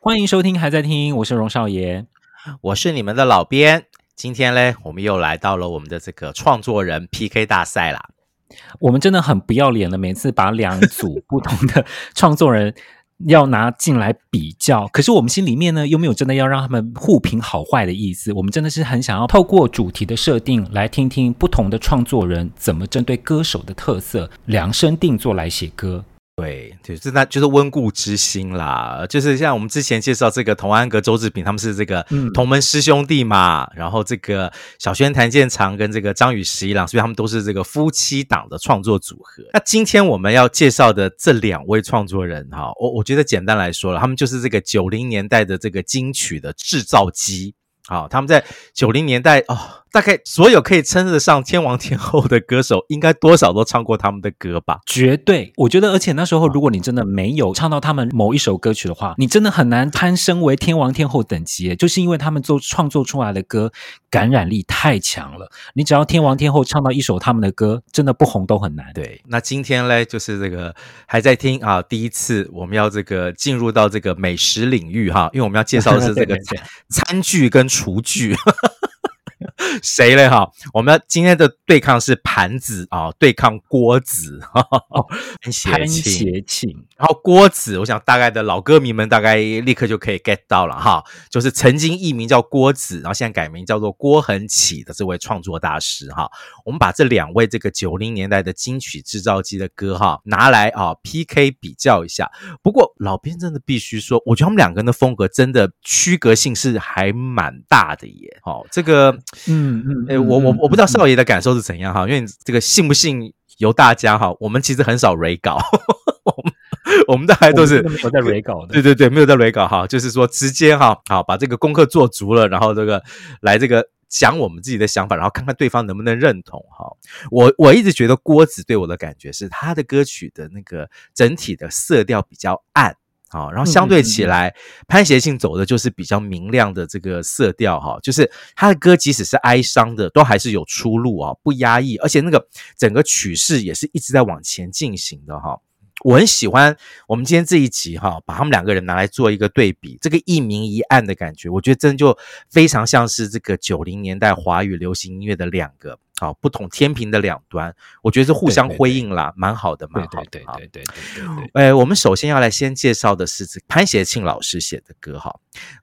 欢迎收听，还在听，我是荣少爷，我是你们的老编。今天嘞，我们又来到了我们的这个创作人 PK 大赛啦。我们真的很不要脸的，每次把两组不同的创作人要拿进来比较，可是我们心里面呢，又没有真的要让他们互评好坏的意思。我们真的是很想要透过主题的设定，来听听不同的创作人怎么针对歌手的特色量身定做来写歌。对，就是那就是温故知新啦。就是像我们之前介绍这个童安格、周志平，他们是这个同门师兄弟嘛。嗯、然后这个小轩、谭健常跟这个张宇、十一郎，所以他们都是这个夫妻档的创作组合。那今天我们要介绍的这两位创作人哈，我我觉得简单来说了，他们就是这个九零年代的这个金曲的制造机。好，他们在九零年代哦。大概所有可以称得上天王天后的歌手，应该多少都唱过他们的歌吧？绝对，我觉得，而且那时候，如果你真的没有唱到他们某一首歌曲的话，你真的很难攀升为天王天后等级，就是因为他们做创作出来的歌感染力太强了。你只要天王天后唱到一首他们的歌，真的不红都很难。对，那今天嘞，就是这个还在听啊，第一次我们要这个进入到这个美食领域哈，因为我们要介绍的是这个 餐具跟厨具。谁嘞哈？我们今天的对抗是盘子啊，对抗锅子，潘协庆。然后锅子，我想大概的老歌迷们大概立刻就可以 get 到了哈，就是曾经艺名叫郭子，然后现在改名叫做郭恒启的这位创作大师哈。我们把这两位这个九零年代的金曲制造机的歌哈拿来啊 PK 比较一下。不过老编真的必须说，我觉得他们两个人的风格真的区隔性是还蛮大的耶。好，这个。嗯嗯，哎，我我我不知道少爷的感受是怎样哈，因为这个信不信由大家哈。我们其实很少 re 稿，我们我们大概都是没有在 re 稿的，对对对，没有在 re 稿哈，就是说直接哈，好把这个功课做足了，然后这个来这个讲我们自己的想法，然后看看对方能不能认同哈。我我一直觉得郭子对我的感觉是他的歌曲的那个整体的色调比较暗。好，然后相对起来，潘协庆走的就是比较明亮的这个色调哈，就是他的歌即使是哀伤的，都还是有出路啊，不压抑，而且那个整个曲式也是一直在往前进行的哈。我很喜欢我们今天这一集哈，把他们两个人拿来做一个对比，这个一明一暗的感觉，我觉得真就非常像是这个九零年代华语流行音乐的两个。好，不同天平的两端，我觉得是互相辉映啦，蛮好的，蛮好的。对对对对对对。哎，我们首先要来先介绍的是这潘协庆老师写的歌哈。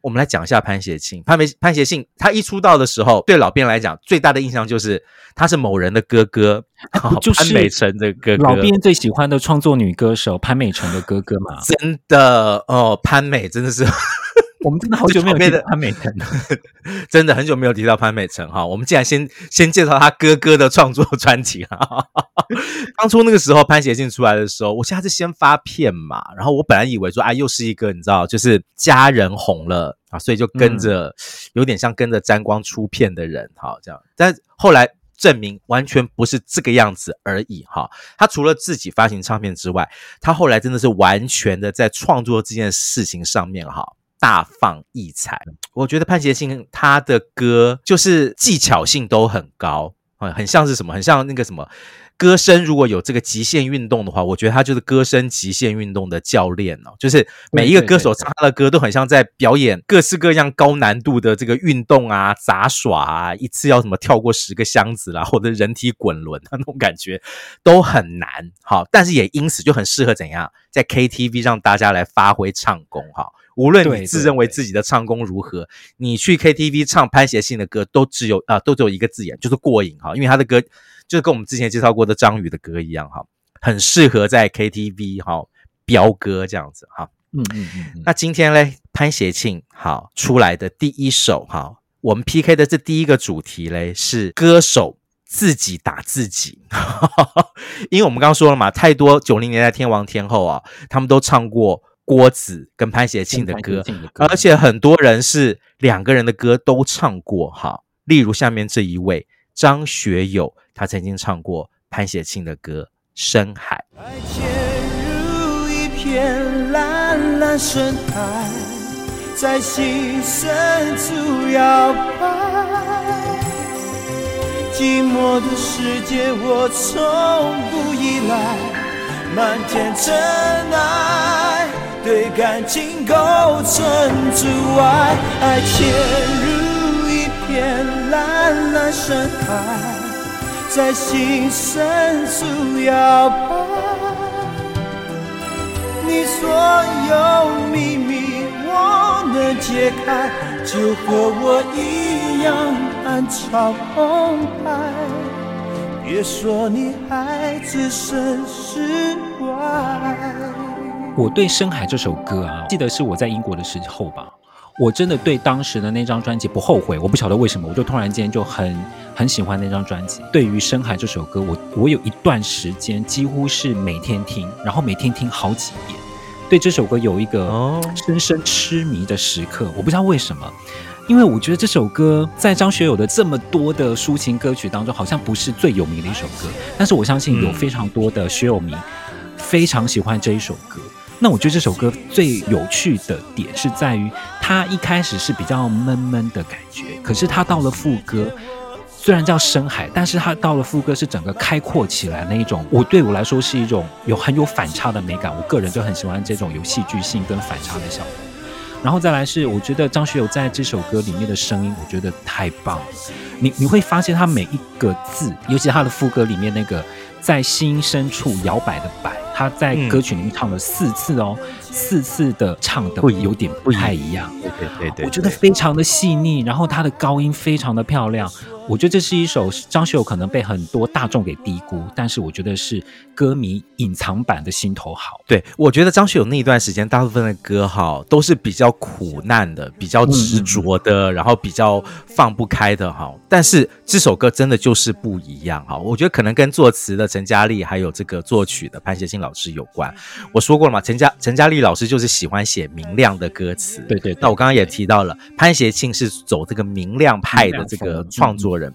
我们来讲一下潘协庆。潘潘协庆他一出道的时候，对老编来讲最大的印象就是他是某人的哥哥，就是潘美辰的哥哥。老编最喜欢的创作女歌手潘美辰的哥哥嘛。真的哦，潘美真的是。我们真的好久没有提到潘美辰了，真的很久没有提到潘美辰哈。我们既然先先介绍他哥哥的创作专辑哈。当初那个时候潘协信出来的时候，我现在是先发片嘛，然后我本来以为说啊，又是一个你知道，就是家人红了啊，所以就跟着有点像跟着沾光出片的人哈，这样。但后来证明完全不是这个样子而已哈。他除了自己发行唱片之外，他后来真的是完全的在创作这件事情上面哈。大放异彩，我觉得潘协信他的歌就是技巧性都很高，很像是什么，很像那个什么歌声。如果有这个极限运动的话，我觉得他就是歌声极限运动的教练哦。就是每一个歌手唱他的歌都很像在表演各式各样高难度的这个运动啊，杂耍啊，一次要什么跳过十个箱子啦，或者人体滚轮啊，那种感觉都很难。好，但是也因此就很适合怎样在 KTV 让大家来发挥唱功哈。无论你自认为自己的唱功如何，你去 KTV 唱潘协庆的歌，都只有啊，都只有一个字眼，就是过瘾哈。因为他的歌就是跟我们之前介绍过的张宇的歌一样哈，很适合在 KTV 哈飙歌这样子哈。嗯嗯嗯。那今天嘞，潘协庆好出来的第一首哈，我们 PK 的这第一个主题嘞是歌手自己打自己，因为我们刚刚说了嘛，太多九零年代天王天后啊，他们都唱过。郭子跟潘协庆的歌，而且很多人是两个人的歌都唱过哈。例如下面这一位张学友，他曾经唱过潘协庆的歌《深海》。爱潜入一片蓝蓝深海，在心深处摇摆。寂寞的世界，我从不依赖，漫天尘埃对感情构成阻碍。爱潜入一片蓝蓝深海，在心深处摇摆。你所有秘密我能解开，就和我一样。暗潮澎湃，别说你还置身事外。我对《深海》这首歌啊，记得是我在英国的时候吧。我真的对当时的那张专辑不后悔。我不晓得为什么，我就突然间就很很喜欢那张专辑。对于《深海》这首歌，我我有一段时间几乎是每天听，然后每天听好几遍。对这首歌有一个深深痴迷的时刻，我不知道为什么。因为我觉得这首歌在张学友的这么多的抒情歌曲当中，好像不是最有名的一首歌。但是我相信有非常多的学友迷非常喜欢这一首歌。那我觉得这首歌最有趣的点是在于，它一开始是比较闷闷的感觉，可是它到了副歌，虽然叫深海，但是它到了副歌是整个开阔起来那一种。我对我来说是一种有很有反差的美感。我个人就很喜欢这种有戏剧性跟反差的效果。然后再来是，我觉得张学友在这首歌里面的声音，我觉得太棒了。你你会发现他每一个字，尤其他的副歌里面那个在心深处摇摆的摆，他在歌曲里面唱了四次哦，嗯、四次的唱的会有点不太一样。对对对对，我觉得非常的细腻，然后他的高音非常的漂亮。我觉得这是一首张学友可能被很多大众给低估，但是我觉得是歌迷隐藏版的心头好。对，我觉得张学友那一段时间大部分的歌哈都是比较苦难的、比较执着的，嗯、然后比较放不开的哈。但是这首歌真的就是不一样哈。我觉得可能跟作词的陈嘉丽还有这个作曲的潘协庆老师有关。我说过了嘛，陈嘉陈嘉丽老师就是喜欢写明亮的歌词。对，对对。那我刚刚也提到了，潘协庆是走这个明亮派的这个创作人。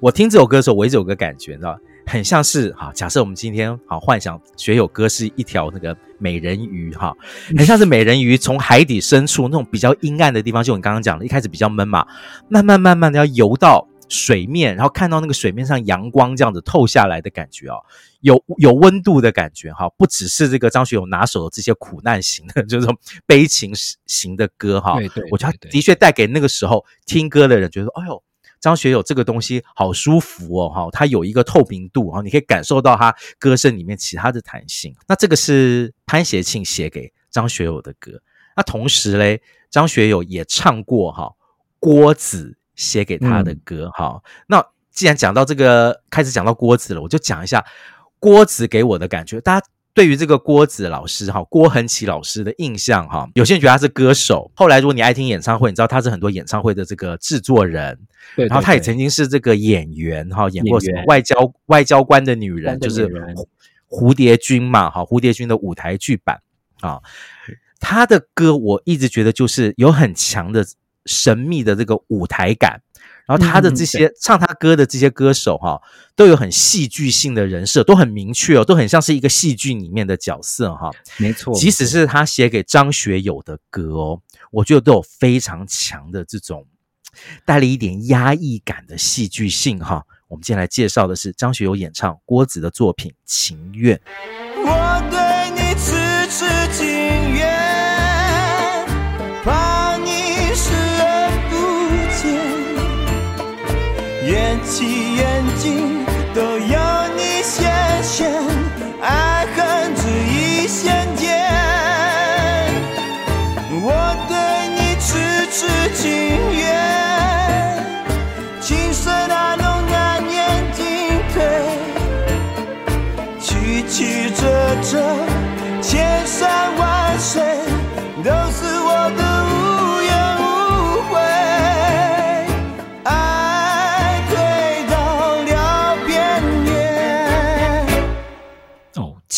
我听这首歌的时候，我一直有个感觉，你知道，很像是哈。假设我们今天好幻想学友歌是一条那个美人鱼哈，很像是美人鱼从海底深处那种比较阴暗的地方，就你刚刚讲的，一开始比较闷嘛，慢慢慢慢的要游到水面，然后看到那个水面上阳光这样子透下来的感觉哦，有有温度的感觉哈，不只是这个张学友拿手的这些苦难型的，就是这种悲情型的歌哈。对对，我觉得的确带给那个时候听歌的人觉得，哎呦。张学友这个东西好舒服哦，哈，它有一个透明度哈，你可以感受到他歌声里面其他的弹性。那这个是潘协庆写给张学友的歌，那同时嘞，张学友也唱过哈郭子写给他的歌哈。嗯、那既然讲到这个，开始讲到郭子了，我就讲一下郭子给我的感觉，大家。对于这个郭子老师哈，郭恒琪老师的印象哈，有些人觉得他是歌手。后来如果你爱听演唱会，你知道他是很多演唱会的这个制作人，对，对，对，然后他也曾经是这个演员哈，演过什么外交外交官的女人，就是蝴蝶君嘛哈，蝴蝶君的舞台剧版啊，他的歌我一直觉得就是有很强的神秘的这个舞台感。然后他的这些唱他歌的这些歌手哈，都有很戏剧性的人设，都很明确哦，都很像是一个戏剧里面的角色哈。没错，即使是他写给张学友的歌哦，我觉得都有非常强的这种带了一点压抑感的戏剧性哈。我们今天来介绍的是张学友演唱郭子的作品《情愿》。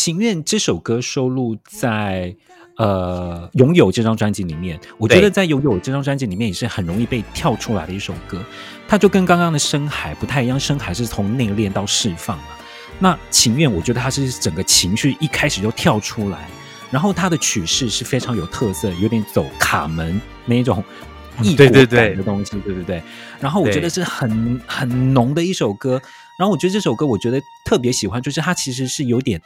情愿》这首歌收录在呃拥有这张专辑里面，我觉得在拥有这张专辑里面也是很容易被跳出来的一首歌。它就跟刚刚的深海不太一样，深海是从内敛到释放嘛。那情愿，我觉得它是整个情绪一开始就跳出来，然后它的曲式是非常有特色，有点走卡门那一种异国感的东西，对对对。然后我觉得是很很浓的一首歌。然后我觉得这首歌，我觉得特别喜欢，就是它其实是有点，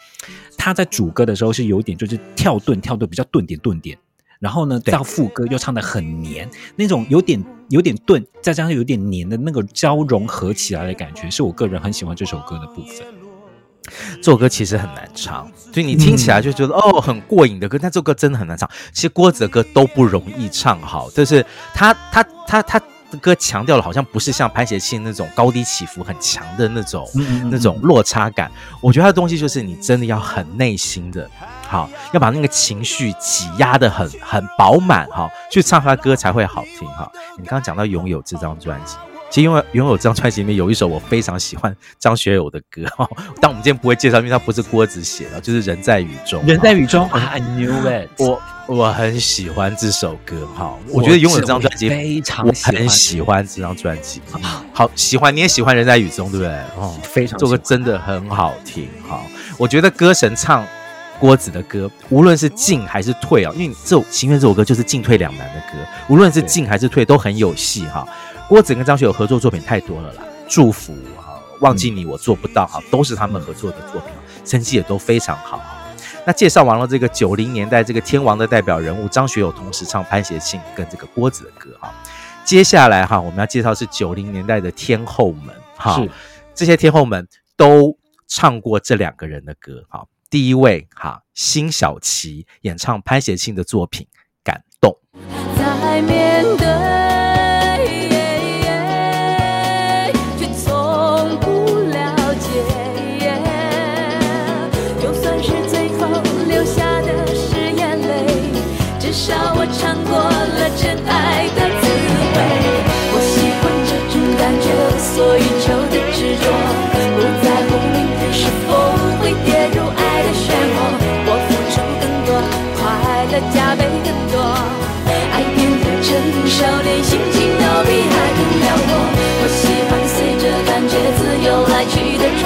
它在主歌的时候是有点就是跳顿跳顿比较顿点顿点，然后呢到副歌又唱的很黏，那种有点有点顿，再加上有点黏的那个交融合起来的感觉，是我个人很喜欢这首歌的部分。这首歌其实很难唱，所以你听起来就觉得、嗯、哦很过瘾的歌，但这首歌真的很难唱。其实郭子的歌都不容易唱好，就是他他他他的歌强调了，好像不是像潘协庆那种高低起伏很强的那种、那种落差感。我觉得他的东西就是你真的要很内心的，好要把那个情绪挤压得很很饱满哈，去唱他的歌才会好听哈。你刚刚讲到拥有这张专辑。其实因为拥有这张专辑里面有一首我非常喜欢张学友的歌，但我们今天不会介绍，因为它不是郭子写的，就是人在雨中。人在雨中，I knew it。我我很喜欢这首歌哈，我觉得拥有这张专辑非常，我很喜欢这张专辑。好喜欢，你也喜欢人在雨中，对不对？哦，非常，这首歌真的很好听哈。我觉得歌神唱郭子的歌，无论是进还是退啊，因为这首情愿这首歌就是进退两难的歌，无论是进还是退都很有戏哈。郭子跟张学友合作作品太多了啦，祝福哈，忘记你我做不到哈，都是他们合作的作品，成绩也都非常好。那介绍完了这个九零年代这个天王的代表人物张学友，同时唱潘协庆跟这个郭子的歌哈，接下来哈我们要介绍是九零年代的天后们哈，这些天后们都唱过这两个人的歌哈。第一位哈辛晓琪演唱潘协庆的作品《感动》。在面对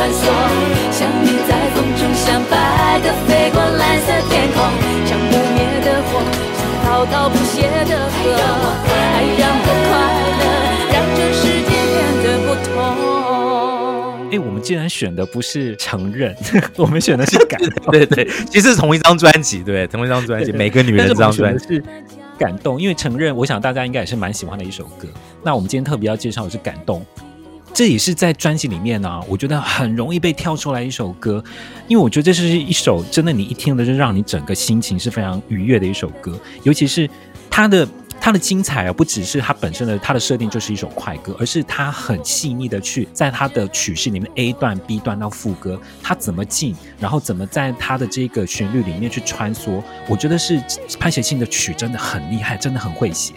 穿梭，像你在风中像白的飞过蓝色天空，像不灭的火，像滔滔不歇的河，爱让我快乐，让这世界变得不同。哎、欸，我们竟然选的不是承认，我们选的是感动。对对，其实是同一张专辑，对，同一张专辑，每个女人这张专辑是感动，因为承认，我想大家应该也是蛮喜欢的一首歌。那我们今天特别要介绍的是感动。这也是在专辑里面呢、我觉得很容易被跳出来一首歌，因为我觉得这是一首真的，你一听的就让你整个心情是非常愉悦的一首歌，尤其是它的它的精彩啊，不只是它本身的它的设定就是一首快歌，而是它很细腻的去在它的曲式里面 A 段 B 段到副歌，它怎么进，然后怎么在它的这个旋律里面去穿梭，我觉得是潘协庆的曲真的很厉害，真的很会写。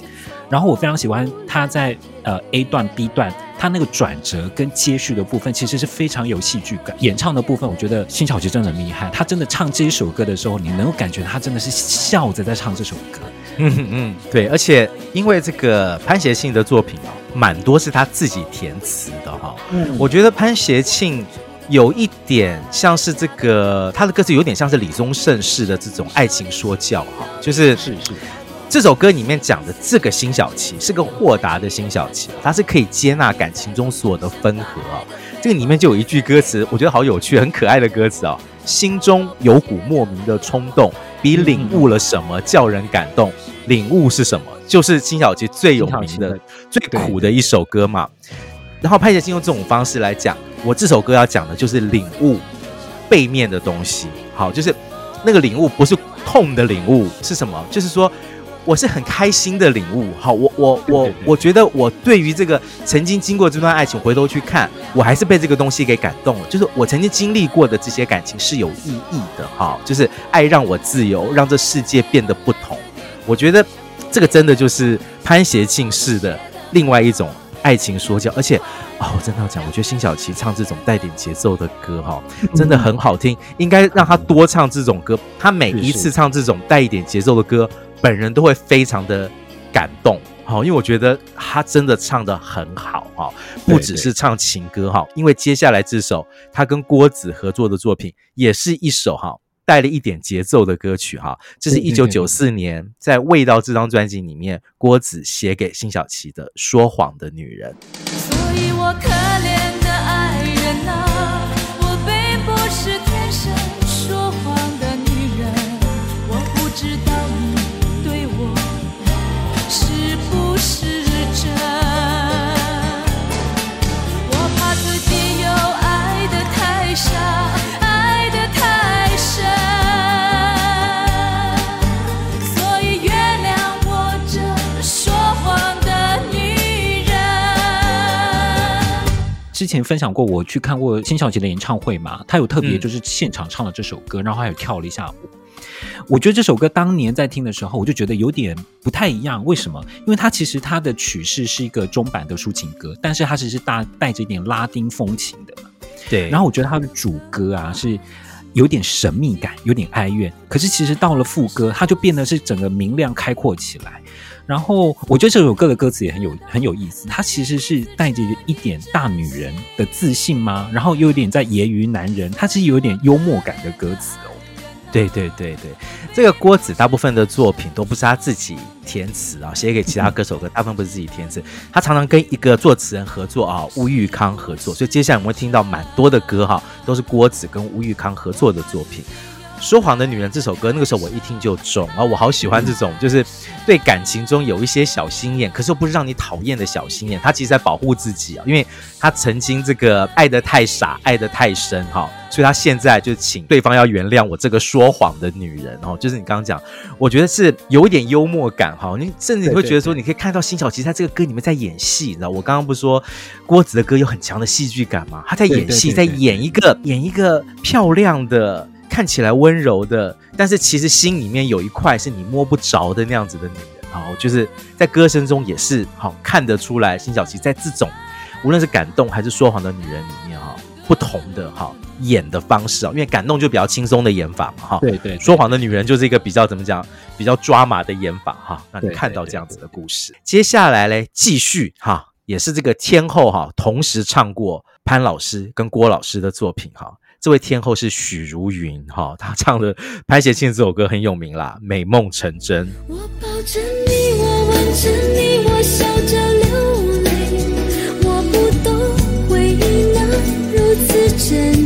然后我非常喜欢他在呃 A 段 B 段，他那个转折跟接续的部分，其实是非常有戏剧感。演唱的部分，我觉得辛晓琪真的很厉害。他真的唱这一首歌的时候，你能够感觉他真的是笑着在唱这首歌。嗯嗯，对。而且因为这个潘协庆的作品哦，蛮多是他自己填词的哈。嗯，我觉得潘协庆有一点像是这个他的歌词有点像是李宗盛式的这种爱情说教哈，就是是是。这首歌里面讲的这个辛晓琪是个豁达的辛晓琪，他是可以接纳感情中所有的分合啊。这个里面就有一句歌词，我觉得好有趣，很可爱的歌词啊。心中有股莫名的冲动，比领悟了什么叫人感动。领悟是什么？就是辛晓琪最有名的、最苦的一首歌嘛。然后潘协庆用这种方式来讲，我这首歌要讲的就是领悟背面的东西。好，就是那个领悟不是痛的领悟，是什么？就是说。我是很开心的领悟，好，我我我我觉得我对于这个曾经经过这段爱情，回头去看，我还是被这个东西给感动了。就是我曾经经历过的这些感情是有意义的，哈，就是爱让我自由，让这世界变得不同。我觉得这个真的就是潘协庆式的另外一种爱情说教，而且哦，我真的要讲，我觉得辛晓琪唱这种带点节奏的歌哈，真的很好听，应该让她多唱这种歌。她每一次唱这种带一点节奏的歌，本人都会非常的感动。好，因为我觉得他真的唱的很好哈，不只是唱情歌哈，因为接下来这首他跟郭子合作的作品，也是一首哈。带了一点节奏的歌曲哈，这是一九九四年在《味道》这张专辑里面，郭子写给辛晓琪的《说谎的女人》。前分享过，我去看过辛晓琪的演唱会嘛，她有特别就是现场唱了这首歌，嗯、然后还有跳了一下舞。我觉得这首歌当年在听的时候，我就觉得有点不太一样。为什么？因为它其实它的曲式是一个中版的抒情歌，但是它其实是带带着一点拉丁风情的嘛。对。然后我觉得它的主歌啊是有点神秘感，有点哀怨。可是其实到了副歌，它就变得是整个明亮开阔起来。然后我觉得这首歌的歌词也很有很有意思，它其实是带着一点大女人的自信吗？然后又有点在揶揄男人，它是有点幽默感的歌词哦。对对对对，这个郭子大部分的作品都不是他自己填词啊，写给其他歌手歌，大部分不是自己填词，他常常跟一个作词人合作啊，吴玉康合作，所以接下来我们会听到蛮多的歌哈，都是郭子跟吴玉康合作的作品。说谎的女人这首歌，那个时候我一听就中啊！我好喜欢这种，就是对感情中有一些小心眼，可是又不是让你讨厌的小心眼。他其实在保护自己啊，因为他曾经这个爱得太傻，爱得太深哈，所以他现在就请对方要原谅我这个说谎的女人哦。就是你刚刚讲，我觉得是有一点幽默感哈，你甚至你会觉得说，你可以看到辛晓琪在这个歌里面在演戏，你知道？我刚刚不是说郭子的歌有很强的戏剧感吗？他在演戏，在演一个演一个漂亮的。看起来温柔的，但是其实心里面有一块是你摸不着的那样子的女人，好，就是在歌声中也是好看得出来。辛晓琪在这种无论是感动还是说谎的女人里面哈，不同的哈演的方式啊，因为感动就比较轻松的演法嘛哈，对对，说谎的女人就是一个比较怎么讲，比较抓马的演法哈，让你看到这样子的故事。接下来嘞，继续哈，也是这个天后哈，同时唱过潘老师跟郭老师的作品哈。这位天后是许茹芸，哈，她唱的 拍写庆这首歌很有名啦，《美梦成真》。我抱着你，我吻着你，我笑着流泪，我不懂回忆能如此真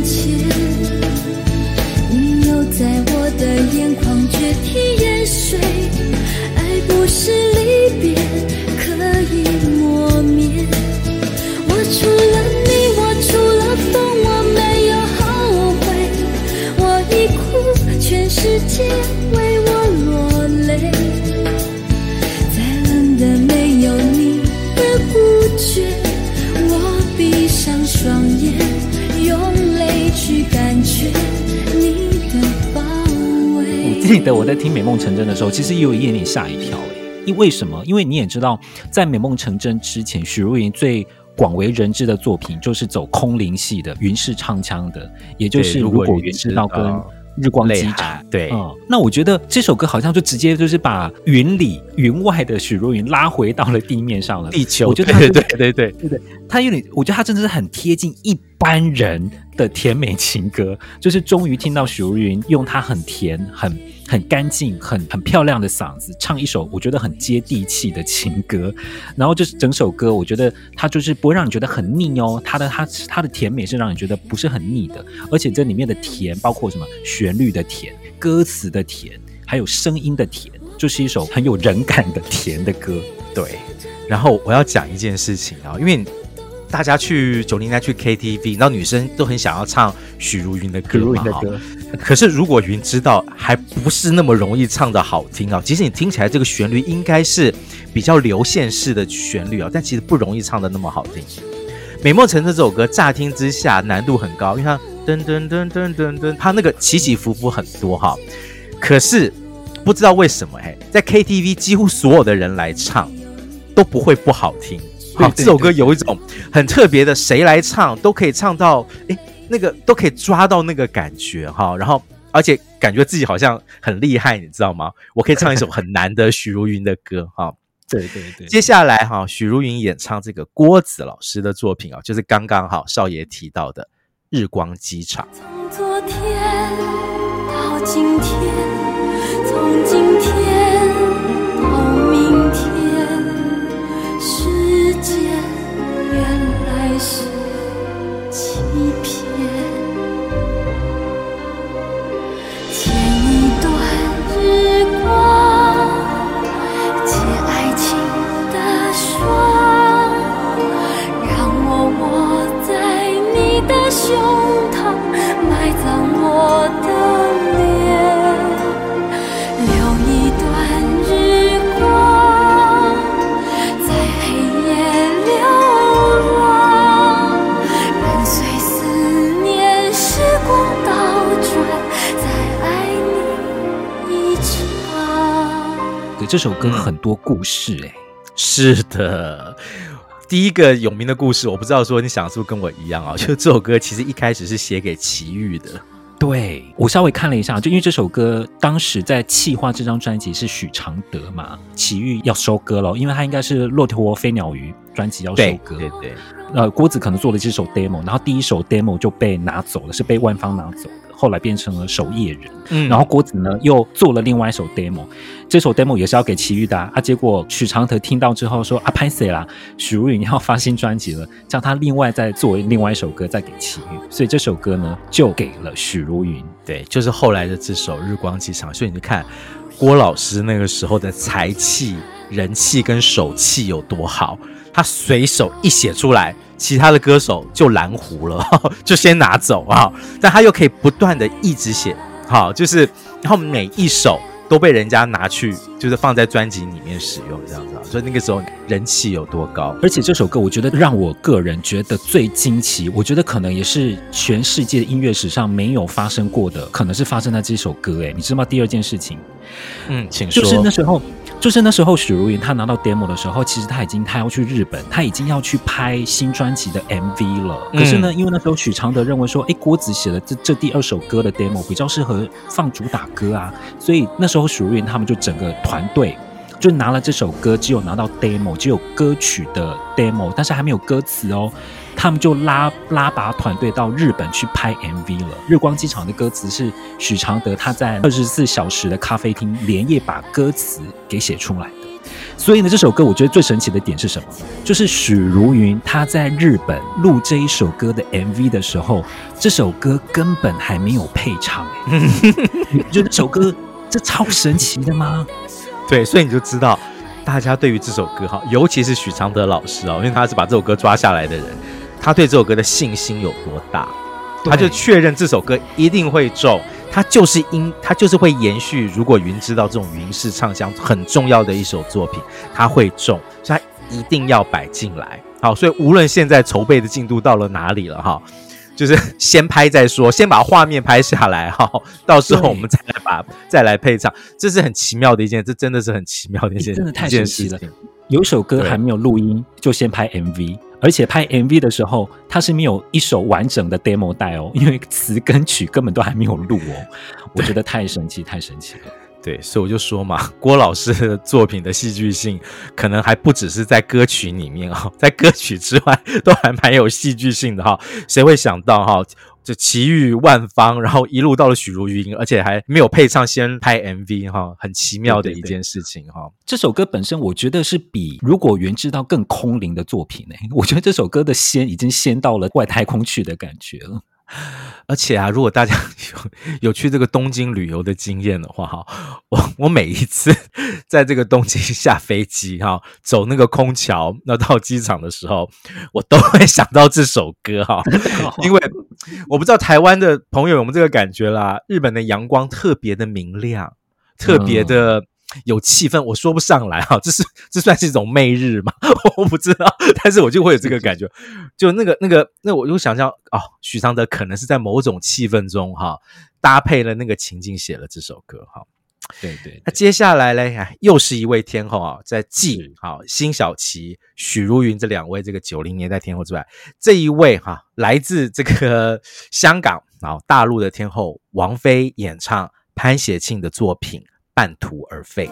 围。我在听《美梦成真》的时候，其实也有一点点吓一跳诶，因为什么？因为你也知道，在《美梦成真》之前，许茹芸最广为人知的作品就是走空灵系的，云式唱腔的，也就是如果云知道跟。日光机场，对，嗯，那我觉得这首歌好像就直接就是把云里云外的许茹芸拉回到了地面上了，地球。我觉得对对对对对，他有点，我觉得他真的是很贴近一般人的甜美情歌，就是终于听到许茹芸用她很甜很。很干净、很很漂亮的嗓子，唱一首我觉得很接地气的情歌，然后就是整首歌，我觉得它就是不会让你觉得很腻哦。它的它它的甜美是让你觉得不是很腻的，而且这里面的甜包括什么？旋律的甜、歌词的甜，还有声音的甜，就是一首很有人感的甜的歌。对，然后我要讲一件事情啊，因为。大家去九零年代去 KTV，然后女生都很想要唱许茹芸的歌嘛，的歌。可是如果云知道，还不是那么容易唱的好听啊。其实你听起来这个旋律应该是比较流线式的旋律啊，但其实不容易唱的那么好听。《美梦成真》这首歌乍听之下难度很高，因为它噔噔噔噔噔噔，它那个起起伏伏很多哈。可是不知道为什么嘿，在 KTV 几乎所有的人来唱都不会不好听。好，这首歌有一种很特别的，谁来唱都可以唱到，哎，那个都可以抓到那个感觉哈。然后，而且感觉自己好像很厉害，你知道吗？我可以唱一首很难的许茹芸的歌哈。对对对。接下来哈，许茹芸演唱这个郭子老师的作品啊，就是刚刚好少爷提到的《日光机场》。从昨天到今天，从今天胸膛埋葬我的脸，留一段日光在黑夜流浪，任随思念时光倒转，再爱你一场。对，这首歌很多故事哎、欸，是的。第一个有名的故事，我不知道说你想是不是跟我一样啊？就这首歌其实一开始是写给齐豫的。对，我稍微看了一下，就因为这首歌当时在企划这张专辑是许常德嘛，齐豫要收歌了，因为他应该是《骆驼飞鸟鱼》专辑要收歌。对对对。呃，郭子可能做了这首 demo，然后第一首 demo 就被拿走了，是被万芳拿走的。后来变成了守夜人，嗯，然后郭子呢又做了另外一首 demo，这首 demo 也是要给齐豫的啊。啊结果许常德听到之后说啊，拍谢啦，许茹芸要发新专辑了，叫他另外再做另外一首歌再给齐豫，所以这首歌呢就给了许茹芸，对，就是后来的这首《日光机场》。所以你就看郭老师那个时候的才气、人气跟手气有多好，他随手一写出来。其他的歌手就蓝湖了，就先拿走啊！但他又可以不断的一直写，好，就是然后每一首都被人家拿去，就是放在专辑里面使用，这样子啊。所以那个时候人气有多高？而且这首歌，我觉得让我个人觉得最惊奇，我觉得可能也是全世界音乐史上没有发生过的，可能是发生在这首歌。诶，你知道吗？第二件事情，嗯，请说。就是那时候。就是那时候，许茹芸她拿到 demo 的时候，其实她已经她要去日本，她已经要去拍新专辑的 MV 了。可是呢，因为那时候许常德认为说，哎，郭子写的这这第二首歌的 demo 比较适合放主打歌啊，所以那时候许茹芸他们就整个团队就拿了这首歌，只有拿到 demo，只有歌曲的 demo，但是还没有歌词哦。他们就拉拉拔团队到日本去拍 MV 了。日光机场的歌词是许常德他在二十四小时的咖啡厅连夜把歌词给写出来的。所以呢，这首歌我觉得最神奇的点是什么？就是许茹芸她在日本录这一首歌的 MV 的时候，这首歌根本还没有配唱。你不觉得这首歌这超神奇的吗？对，所以你就知道大家对于这首歌哈，尤其是许常德老师啊，因为他是把这首歌抓下来的人。他对这首歌的信心有多大？他就确认这首歌一定会中，他就是因他就是会延续。如果云知道这种云式唱腔很重要的一首作品，他会中，所以他一定要摆进来。好，所以无论现在筹备的进度到了哪里了哈，就是先拍再说，先把画面拍下来哈，到时候我们再来把再来配唱，这是很奇妙的一件，这真的是很奇妙的一件，真的太神奇了。有首歌还没有录音，就先拍 MV。而且拍 MV 的时候，他是没有一首完整的 demo 带哦，因为词跟曲根本都还没有录哦。我觉得太神奇，太神奇了。对，所以我就说嘛，郭老师的作品的戏剧性，可能还不只是在歌曲里面哦，在歌曲之外都还蛮有戏剧性的哈。谁会想到哈？就奇遇万方，然后一路到了许茹芸，而且还没有配唱，先拍 MV 哈，很奇妙的一件事情哈。这首歌本身，我觉得是比如果原知道更空灵的作品呢。我觉得这首歌的仙已经仙到了外太空去的感觉了。而且啊，如果大家有有去这个东京旅游的经验的话，哈，我我每一次在这个东京下飞机哈，走那个空桥，那到机场的时候，我都会想到这首歌哈，因为我不知道台湾的朋友有没有这个感觉啦，日本的阳光特别的明亮，特别的。有气氛，我说不上来哈，这是这算是一种媚日吗？我不知道，但是我就会有这个感觉，就那个那个那我就想象哦，许常德可能是在某种气氛中哈，搭配了那个情境写了这首歌哈，对对，那接下来嘞，哎，又是一位天后啊，在继好辛晓琪、许茹芸这两位这个九零年代天后之外，这一位哈，来自这个香港啊大陆的天后王菲演唱潘协庆的作品《半途而废》。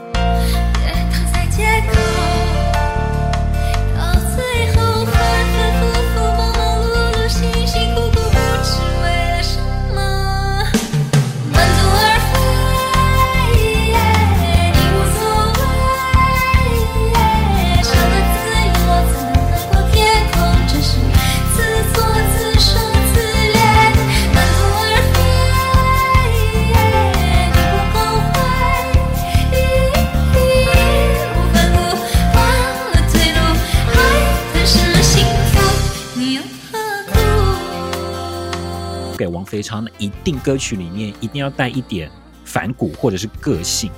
非常的一定歌曲里面一定要带一点反骨或者是个性，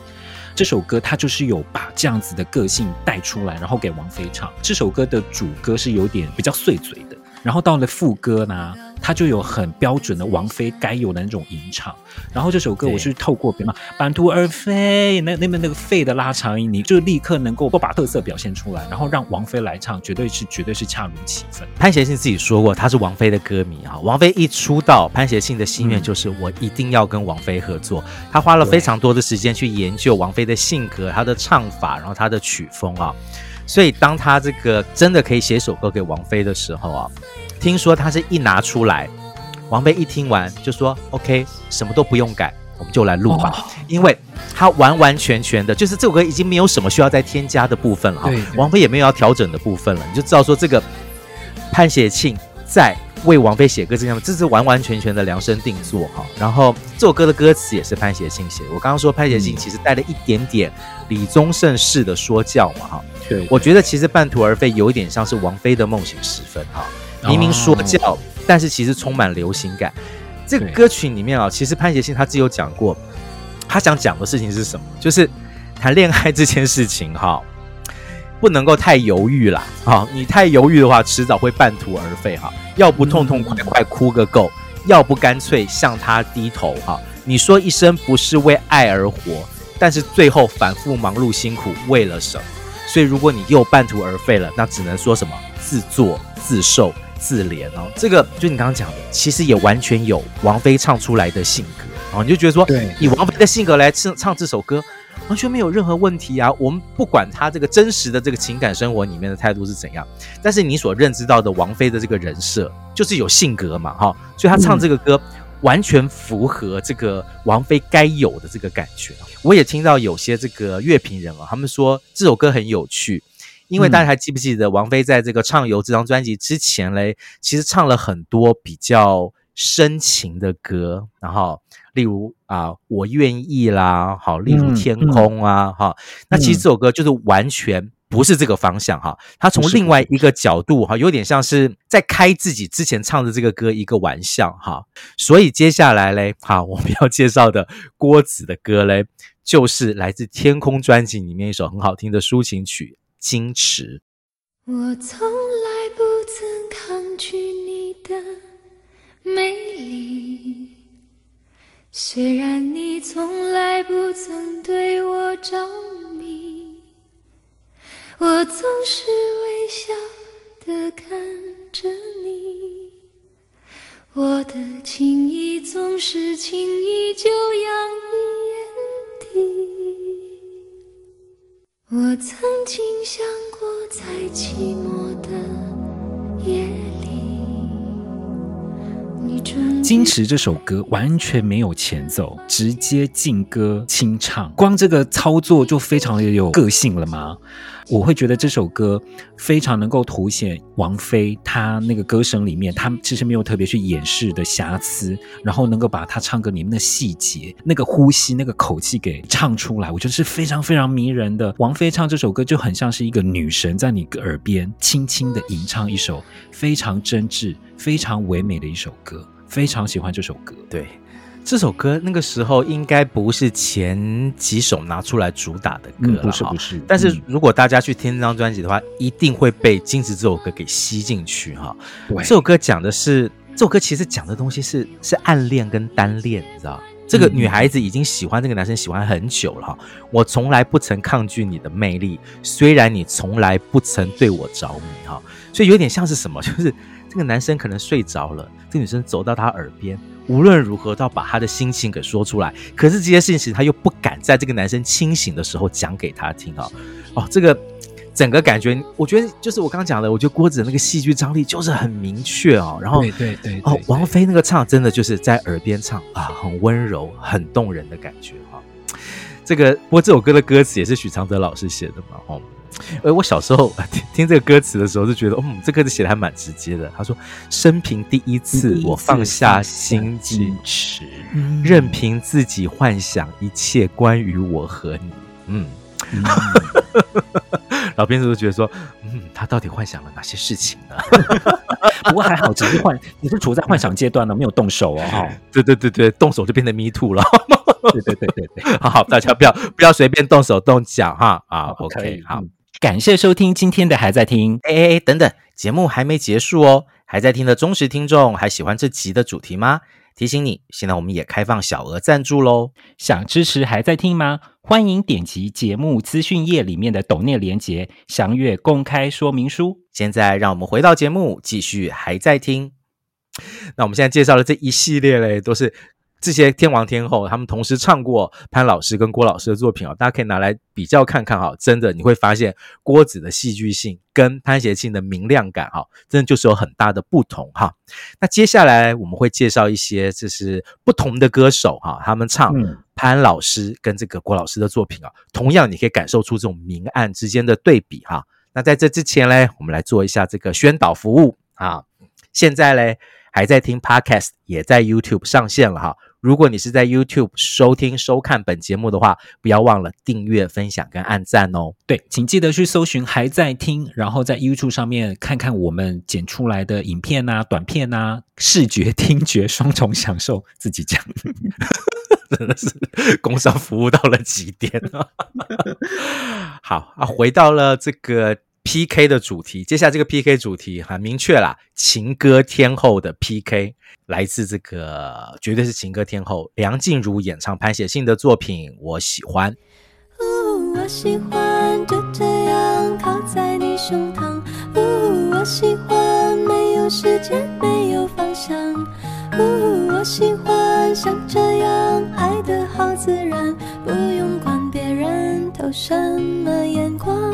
这首歌它就是有把这样子的个性带出来，然后给王菲唱。这首歌的主歌是有点比较碎嘴的，然后到了副歌呢，它就有很标准的王菲该有的那种吟唱。然后这首歌我是透过别嘛半途而废，那那边那个废的拉长音，你就立刻能够把特色表现出来，然后让王菲来唱，绝对是绝对是恰如其分。潘协庆自己说过，他是王菲的歌迷啊。王菲一出道，潘协庆的心愿就是我一定要跟王菲合作。他花了非常多的时间去研究王菲的性格、她的唱法，然后她的曲风啊。所以当他这个真的可以写首歌给王菲的时候啊，听说他是一拿出来。王菲一听完就说：“OK，什么都不用改，我们就来录吧。”因为他完完全全的，就是这首歌已经没有什么需要再添加的部分了哈。王菲也没有要调整的部分了，你就知道说这个潘协庆在为王菲写歌这样，这是完完全全的量身定做哈。然后这首歌的歌词也是潘协庆写的。我刚刚说潘协庆其实带了一点点李宗盛式的说教嘛哈。对，我觉得其实半途而废有一点像是王菲的梦醒时分哈，明明说教。但是其实充满流行感，这个歌曲里面啊，其实潘协庆他自己有讲过，他想讲的事情是什么？就是谈恋爱这件事情哈，不能够太犹豫啦啊！你太犹豫的话，迟早会半途而废哈。要不痛痛快快哭个够，要不干脆向他低头哈。你说一生不是为爱而活，但是最后反复忙碌辛苦为了什么？所以如果你又半途而废了，那只能说什么自作自受。自怜哦，这个就你刚刚讲的，其实也完全有王菲唱出来的性格，哦你就觉得说，对，以王菲的性格来唱唱这首歌，完全没有任何问题啊。我们不管他这个真实的这个情感生活里面的态度是怎样，但是你所认知到的王菲的这个人设就是有性格嘛，哈，所以她唱这个歌完全符合这个王菲该有的这个感觉。我也听到有些这个乐评人啊，他们说这首歌很有趣。因为大家还记不记得，王菲在这个《畅游》这张专辑之前嘞，其实唱了很多比较深情的歌，然后例如啊，我愿意啦，好，例如天空啊，哈、嗯，那其实这首歌就是完全不是这个方向哈，他从另外一个角度哈，有点像是在开自己之前唱的这个歌一个玩笑哈，所以接下来嘞，好，我们要介绍的郭子的歌嘞，就是来自《天空》专辑里面一首很好听的抒情曲。矜持，我从来不曾抗拒你的美丽，虽然你从来不曾对我着迷，我总是微笑的看着你，我的情意总是轻易就洋溢眼底。我曾经想过，在寂寞的夜里，矜持这首歌完全没有前奏，直接劲歌清唱，光这个操作就非常的有个性了吗？我会觉得这首歌非常能够凸显王菲她那个歌声里面，她其实没有特别去掩饰的瑕疵，然后能够把她唱歌里面的细节、那个呼吸、那个口气给唱出来，我觉得是非常非常迷人的。王菲唱这首歌就很像是一个女神在你耳边轻轻的吟唱一首非常真挚、非常唯美的一首歌，非常喜欢这首歌。对。这首歌那个时候应该不是前几首拿出来主打的歌了，不是不是。但是如果大家去听这张专辑的话，一定会被《金子》这首歌给吸进去哈。这首歌讲的是，这首歌其实讲的东西是是暗恋跟单恋，你知道？这个女孩子已经喜欢这个男生喜欢很久了哈。我从来不曾抗拒你的魅力，虽然你从来不曾对我着迷哈。所以有点像是什么，就是这个男生可能睡着了，这个女生走到他耳边，无论如何都要把他的心情给说出来。可是这些事情他又不敢在这个男生清醒的时候讲给他听啊。哦，这个。整个感觉，我觉得就是我刚刚讲的，我觉得郭子的那个戏剧张力就是很明确哦。然后，对对对，对，哦，王菲那个唱真的就是在耳边唱啊，很温柔、很动人的感觉哈、哦。这个不过这首歌的歌词也是许常德老师写的嘛，哦。而我小时候听听这个歌词的时候，就觉得，嗯，这歌词写的还蛮直接的。他说：“生平第一次，我放下心矜持，任凭自己幻想一切关于我和你。”嗯。嗯 老编是不是觉得说，嗯，他到底幻想了哪些事情呢？不过还好，只是幻，你是处在幻想阶段呢，没有动手哦。哦 对对对对，动手就变成 me too 了。对对对对对，好好，大家不要不要随便动手动脚哈啊。OK，好，感谢收听今天的还在听。哎哎哎，等等，节目还没结束哦，还在听的忠实听众还喜欢这集的主题吗？提醒你，现在我们也开放小额赞助喽！想支持还在听吗？欢迎点击节目资讯页里面的抖内连结，详阅公开说明书。现在让我们回到节目，继续还在听。那我们现在介绍的这一系列嘞，都是。这些天王天后，他们同时唱过潘老师跟郭老师的作品哦，大家可以拿来比较看看哈。真的，你会发现郭子的戏剧性跟潘协庆的明亮感哈，真的就是有很大的不同哈。那接下来我们会介绍一些就是不同的歌手哈，他们唱潘老师跟这个郭老师的作品啊，同样你可以感受出这种明暗之间的对比哈。那在这之前嘞，我们来做一下这个宣导服务啊。现在嘞，还在听 Podcast，也在 YouTube 上线了哈。如果你是在 YouTube 收听收看本节目的话，不要忘了订阅、分享跟按赞哦。对，请记得去搜寻还在听，然后在 YouTube 上面看看我们剪出来的影片啊、短片啊，视觉、听觉双重享受。自己讲，真的是工商服务到了极点啊！好啊，回到了这个。PK 的主题，接下来这个 PK 主题很明确啦，情歌天后的 PK 来自这个绝对是情歌天后梁静茹演唱潘协庆的作品《我喜欢》。我喜欢就这样靠在你胸膛，我喜欢没有时间没有方向，我喜欢像这样爱得好自然，不用管别人投什么眼光。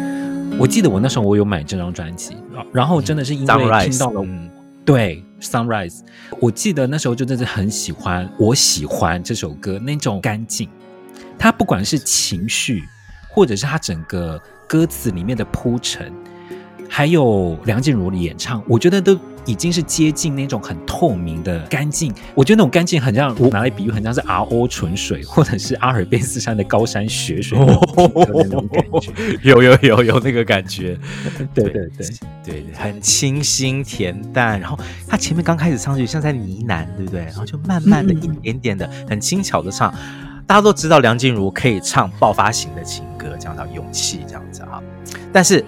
我记得我那时候我有买这张专辑，然后真的是因为听到了，嗯、对 Sunrise，我记得那时候就真的很喜欢，我喜欢这首歌那种干净，它不管是情绪，或者是它整个歌词里面的铺陈，还有梁静茹的演唱，我觉得都。已经是接近那种很透明的干净，我觉得那种干净很像，我拿来比喻，很像是 RO 纯水，或者是阿尔卑斯山的高山雪水的那种感觉，有有有有那个感觉，对对对对，很清新恬淡，然后他前面刚开始唱就像在呢喃，对不对？然后就慢慢的一点点的，很轻巧的唱。大家都知道梁静茹可以唱爆发型的情歌，讲到勇气这样子啊，但是。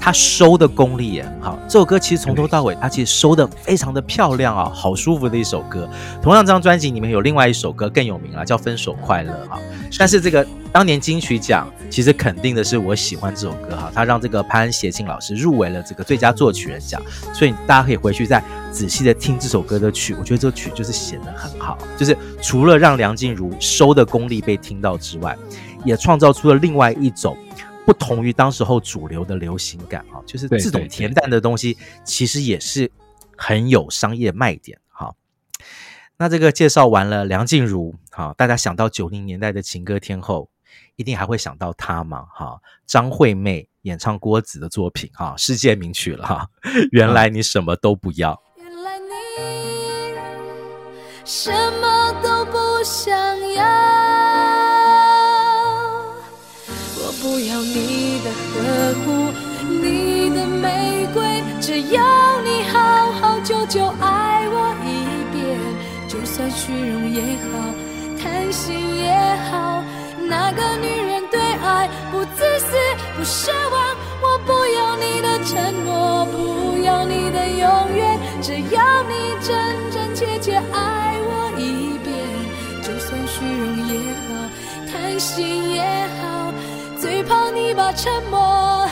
他收的功力也很好，这首歌其实从头到尾，他其实收的非常的漂亮啊，好舒服的一首歌。同样，这张专辑里面有另外一首歌更有名啊，叫《分手快乐》哈。但是这个当年金曲奖其实肯定的是我喜欢这首歌哈，他让这个潘协庆老师入围了这个最佳作曲人奖，所以大家可以回去再仔细的听这首歌的曲，我觉得这曲就是写得很好，就是除了让梁静茹收的功力被听到之外，也创造出了另外一种。不同于当时候主流的流行感啊，就是这种恬淡的东西，其实也是很有商业卖点哈。那这个介绍完了梁静茹，哈，大家想到九零年代的情歌天后，一定还会想到她嘛哈？张惠妹演唱郭子的作品哈，世界名曲了哈。原来你什么都不要，原来你什么都不想。虚荣也好，贪心也好，哪个女人对爱不自私不奢望，我不要你的承诺，不要你的永远，只要你真真切切爱我一遍，就算虚荣也好，贪心也好，最怕你把沉默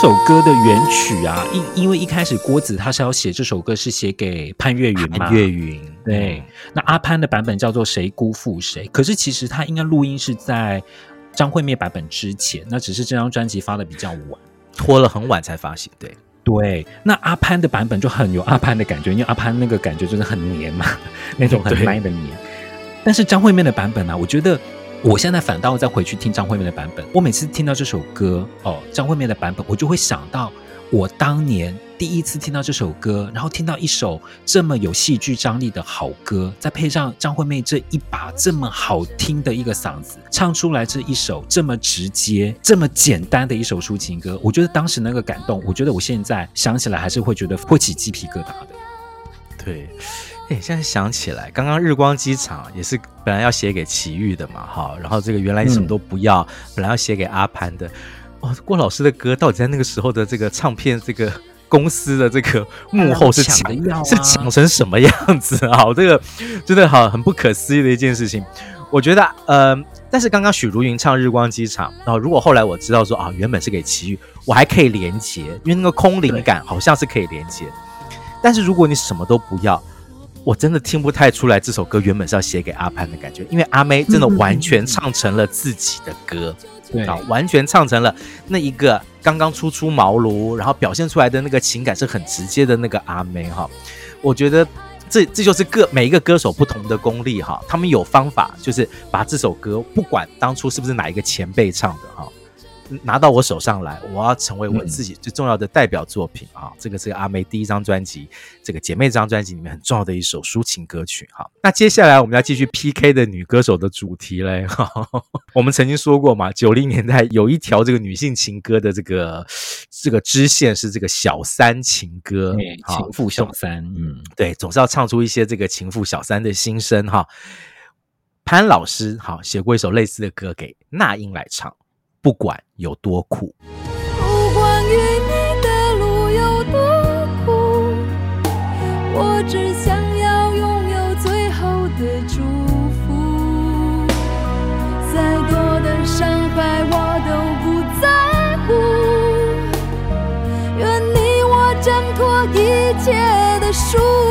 首歌的原曲啊，因因为一开始郭子他是要写这首歌是写给潘越云嘛，潘越云。对，那阿潘的版本叫做谁辜负谁，可是其实他应该录音是在张惠妹版本之前，那只是这张专辑发的比较晚，拖了很晚才发行，对。对，那阿潘的版本就很有阿潘的感觉，因为阿潘那个感觉就是很黏嘛，那种很 man 的黏。但是张惠妹的版本呢、啊，我觉得我现在反倒再回去听张惠妹的版本，我每次听到这首歌哦，张惠妹的版本，我就会想到我当年。第一次听到这首歌，然后听到一首这么有戏剧张力的好歌，再配上张惠妹这一把这么好听的一个嗓子，唱出来这一首这么直接、这么简单的一首抒情歌，我觉得当时那个感动，我觉得我现在想起来还是会觉得会起鸡皮疙瘩的。对，哎，现在想起来，刚刚日光机场也是本来要写给齐豫的嘛，哈，然后这个原来你什么都不要，嗯、本来要写给阿潘的，哦，郭老师的歌到底在那个时候的这个唱片这个。公司的这个幕后是抢、啊、是抢成什么样子啊？这个真的好很不可思议的一件事情。我觉得，呃，但是刚刚许茹芸唱《日光机场》，然后如果后来我知道说啊，原本是给齐豫，我还可以连接，因为那个空灵感好像是可以连接。但是如果你什么都不要，我真的听不太出来这首歌原本是要写给阿潘的感觉，因为阿妹真的完全唱成了自己的歌。嗯对啊，完全唱成了那一个刚刚初出茅庐，然后表现出来的那个情感是很直接的那个阿妹哈。我觉得这这就是各每一个歌手不同的功力哈，他们有方法，就是把这首歌不管当初是不是哪一个前辈唱的哈。拿到我手上来，我要成为我自己最重要的代表作品啊！嗯、这个是阿妹第一张专辑，这个姐妹这张专辑里面很重要的一首抒情歌曲。哈，那接下来我们要继续 PK 的女歌手的主题嘞。哈，我们曾经说过嘛，九零年代有一条这个女性情歌的这个这个支线是这个小三情歌，情妇小三，嗯，对，总是要唱出一些这个情妇小三的心声哈。潘老师好写过一首类似的歌给那英来唱。不管有多苦，不管与你的路有多苦，我只想要拥有最后的祝福。再多的伤害我都不在乎，愿你我挣脱一切的束缚。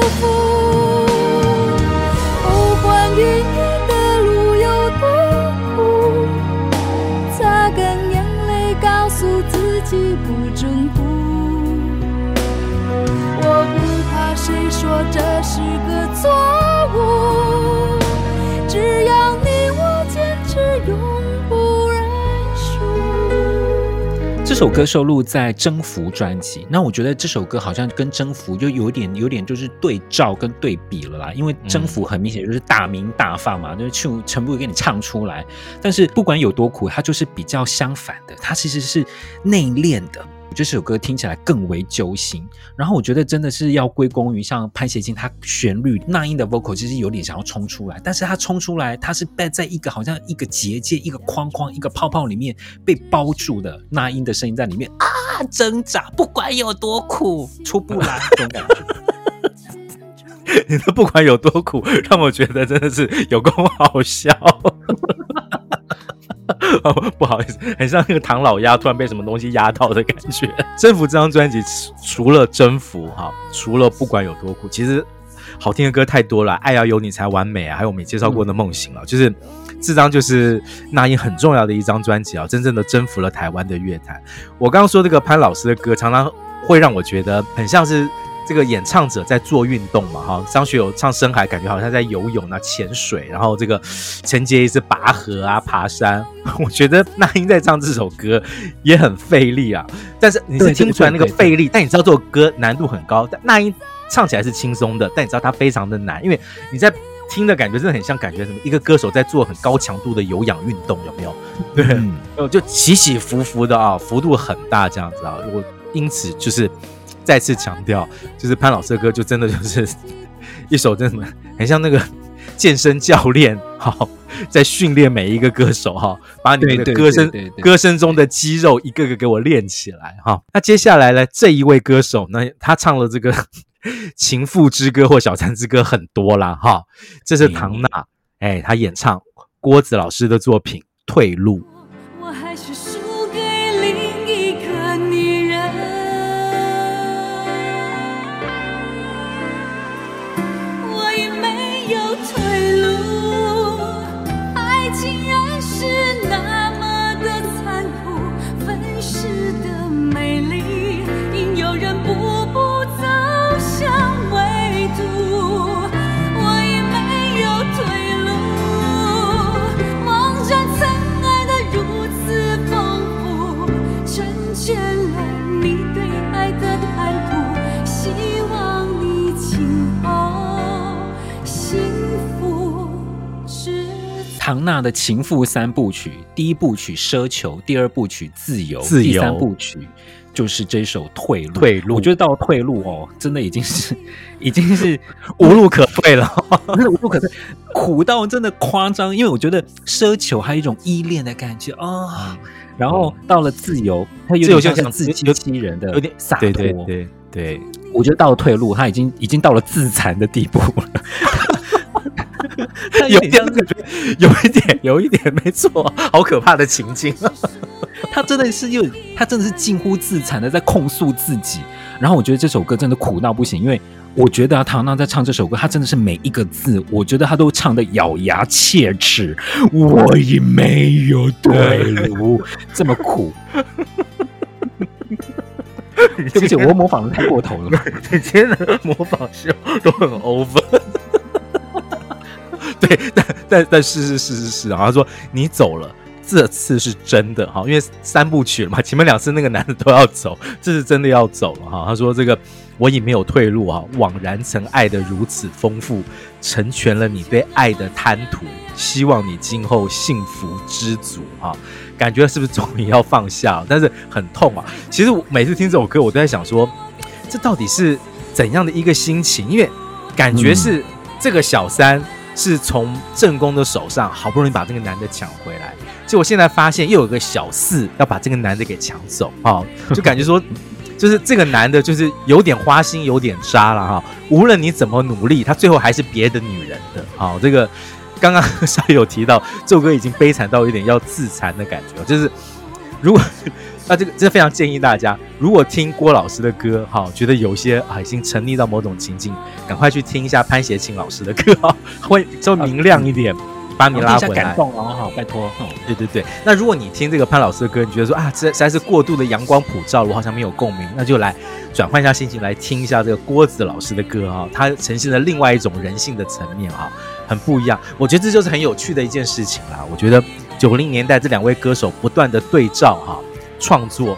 首歌收录在《征服》专辑，那我觉得这首歌好像跟《征服》就有点有点就是对照跟对比了啦，因为《征服》很明显就是大鸣大放嘛，就是全全部给你唱出来，但是不管有多苦，它就是比较相反的，它其实是内敛的。这首歌听起来更为揪心，然后我觉得真的是要归功于像潘协庆，他旋律那英的 vocal 其实有点想要冲出来，但是他冲出来，他是被在一个好像一个结界、一个框框、一个泡泡里面被包住的，那英的声音在里面啊挣扎，不管有多苦，出不来这种感觉。你的不管有多苦，让我觉得真的是有够好笑。哦，不好意思，很像那个唐老鸭突然被什么东西压到的感觉。征服这张专辑，除了征服哈，除了不管有多苦，其实好听的歌太多了。爱要有你才完美啊，还有我们介绍过的梦醒了，嗯、就是这张就是那英很重要的一张专辑啊，真正的征服了台湾的乐坛。我刚刚说这个潘老师的歌，常常会让我觉得很像是。这个演唱者在做运动嘛，哈，张学友唱《深海》，感觉好像在游泳啊、潜水，然后这个陈洁仪是拔河啊、爬山。我觉得那英在唱这首歌也很费力啊，但是你是听出来那个费力，但你知道这首歌难度很高。但那英唱起来是轻松的，但你知道它非常的难，因为你在听的感觉真的很像感觉什么一个歌手在做很高强度的有氧运动，有没有？对，嗯、就起起伏伏的啊，幅度很大这样子啊。我因此就是再次强调，就是潘老师的歌就真的就是 一首真的很像那个健身教练好在训练每一个歌手哈，把你的歌声歌声中的肌肉一个个给我练起来哈。那接下来呢，这一位歌手呢，他唱了这个。情妇之歌或小三之歌很多啦，哈，这是唐娜，哎，她演唱郭子老师的作品《退路》。唐娜的情妇三部曲，第一部曲奢求，第二部曲自由，自由，第三部曲就是这首退路。退路，我觉得到退路哦，真的已经是，已经是无路可退了，真的无路可退，苦到真的夸张。因为我觉得奢求还有一种依恋的感觉啊、哦嗯，然后到了自由，它有点像自欺欺人的，有点洒脱。对对对，对，我觉得到了退路，他已经已经到了自残的地步了。有一点，有一点，有一点，没错，好可怕的情境。他真的是又，他真的是近乎自残的在控诉自己。然后我觉得这首歌真的苦到不行，因为我觉得啊，唐娜在唱这首歌，他真的是每一个字，我觉得他都唱的咬牙切齿。我已没有退路，这么苦。对不起，我模仿的太过头了。你今天的模仿秀都很 over。对，但但但是是是是是啊，他说你走了，这次是真的哈，因为三部曲了嘛，前面两次那个男的都要走，这是真的要走了哈。他说这个我已没有退路啊，枉然曾爱的如此丰富，成全了你对爱的贪图，希望你今后幸福知足啊。感觉是不是终于要放下？但是很痛啊。其实我每次听这首歌，我都在想说，这到底是怎样的一个心情？因为感觉是这个小三。是从正宫的手上好不容易把这个男的抢回来，结果现在发现又有个小四要把这个男的给抢走啊，就感觉说，就是这个男的就是有点花心，有点渣了哈。无论你怎么努力，他最后还是别的女人的。好，这个刚刚 稍有提到，这首歌已经悲惨到有点要自残的感觉，就是如果。那这个真的非常建议大家，如果听郭老师的歌，哈，觉得有些啊已经沉溺到某种情境，赶快去听一下潘协庆老师的歌，哈，会就明亮一点，把你拉回来。感动哦，好，拜托。对对对，那如果你听这个潘老师的歌，你觉得说啊，这实在是过度的阳光普照，我好像没有共鸣，那就来转换一下心情，来听一下这个郭子老师的歌，哈，他呈现了另外一种人性的层面，哈，很不一样。我觉得这就是很有趣的一件事情啦。我觉得九零年代这两位歌手不断的对照，哈。创作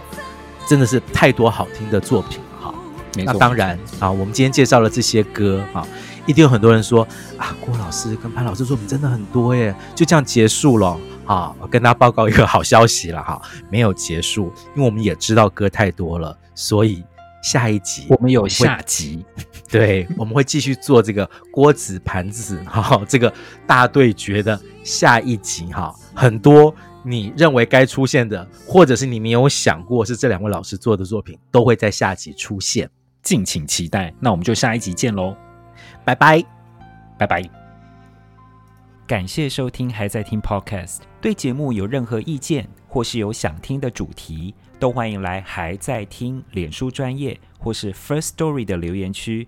真的是太多好听的作品哈，那当然啊，我们今天介绍了这些歌啊，一定有很多人说啊，郭老师跟潘老师作品真的很多耶，就这样结束了啊。我跟大家报告一个好消息了哈，没有结束，因为我们也知道歌太多了，所以下一集我们有下集，对，我们会继续做这个郭子盘子哈，这个大对决的下一集哈，很多。你认为该出现的，或者是你没有想过是这两位老师做的作品，都会在下集出现，敬请期待。那我们就下一集见喽，拜拜，拜拜。感谢收听，还在听 Podcast。对节目有任何意见，或是有想听的主题，都欢迎来还在听脸书专业或是 First Story 的留言区。